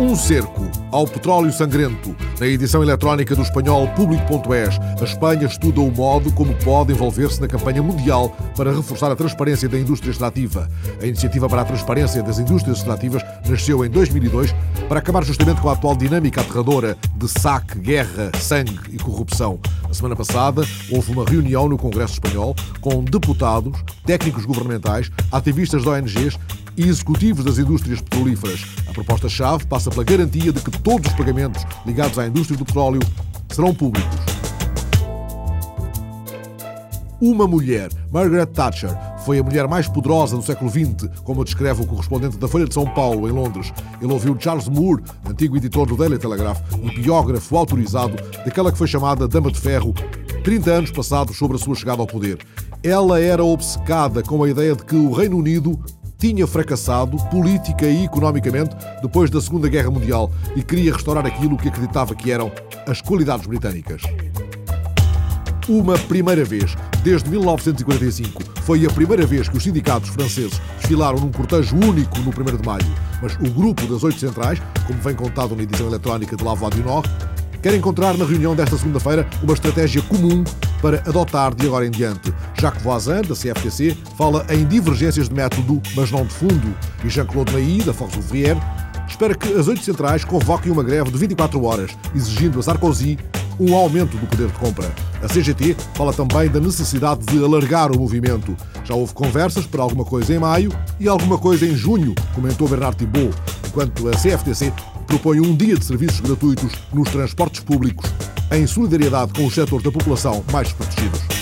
Um cerco ao petróleo sangrento. Na edição eletrónica do espanhol Público.es, a Espanha estuda o modo como pode envolver-se na campanha mundial para reforçar a transparência da indústria extrativa. A iniciativa para a transparência das indústrias extrativas nasceu em 2002 para acabar justamente com a atual dinâmica aterradora de saque, guerra, sangue e corrupção. A semana passada houve uma reunião no Congresso Espanhol com deputados, técnicos governamentais, ativistas de ONGs e executivos das indústrias petrolíferas. A proposta-chave passa pela garantia de que todos os pagamentos ligados à indústria do petróleo serão públicos. Uma mulher, Margaret Thatcher, foi a mulher mais poderosa do século XX, como descreve o correspondente da Folha de São Paulo, em Londres. Ele ouviu Charles Moore, antigo editor do Daily Telegraph e biógrafo autorizado daquela que foi chamada Dama de Ferro, 30 anos passados sobre a sua chegada ao poder. Ela era obcecada com a ideia de que o Reino Unido tinha fracassado política e economicamente depois da Segunda Guerra Mundial e queria restaurar aquilo que acreditava que eram as qualidades britânicas. Uma primeira vez, desde 1945, foi a primeira vez que os sindicatos franceses desfilaram num cortejo único no 1 de maio. Mas o grupo das oito centrais, como vem contado na edição eletrónica de La Voix du Nord, quer encontrar na reunião desta segunda-feira uma estratégia comum para adotar de agora em diante. Jacques Voisin, da CFTC, fala em divergências de método, mas não de fundo. E Jean-Claude Mailly, da Force Ouvrière, espera que as oito centrais convoquem uma greve de 24 horas, exigindo a Sarkozy um aumento do poder de compra. A CGT fala também da necessidade de alargar o movimento. Já houve conversas para alguma coisa em maio e alguma coisa em junho, comentou Bernard Thibault, enquanto a CFTC propõe um dia de serviços gratuitos nos transportes públicos, em solidariedade com o setor da população mais protegidos.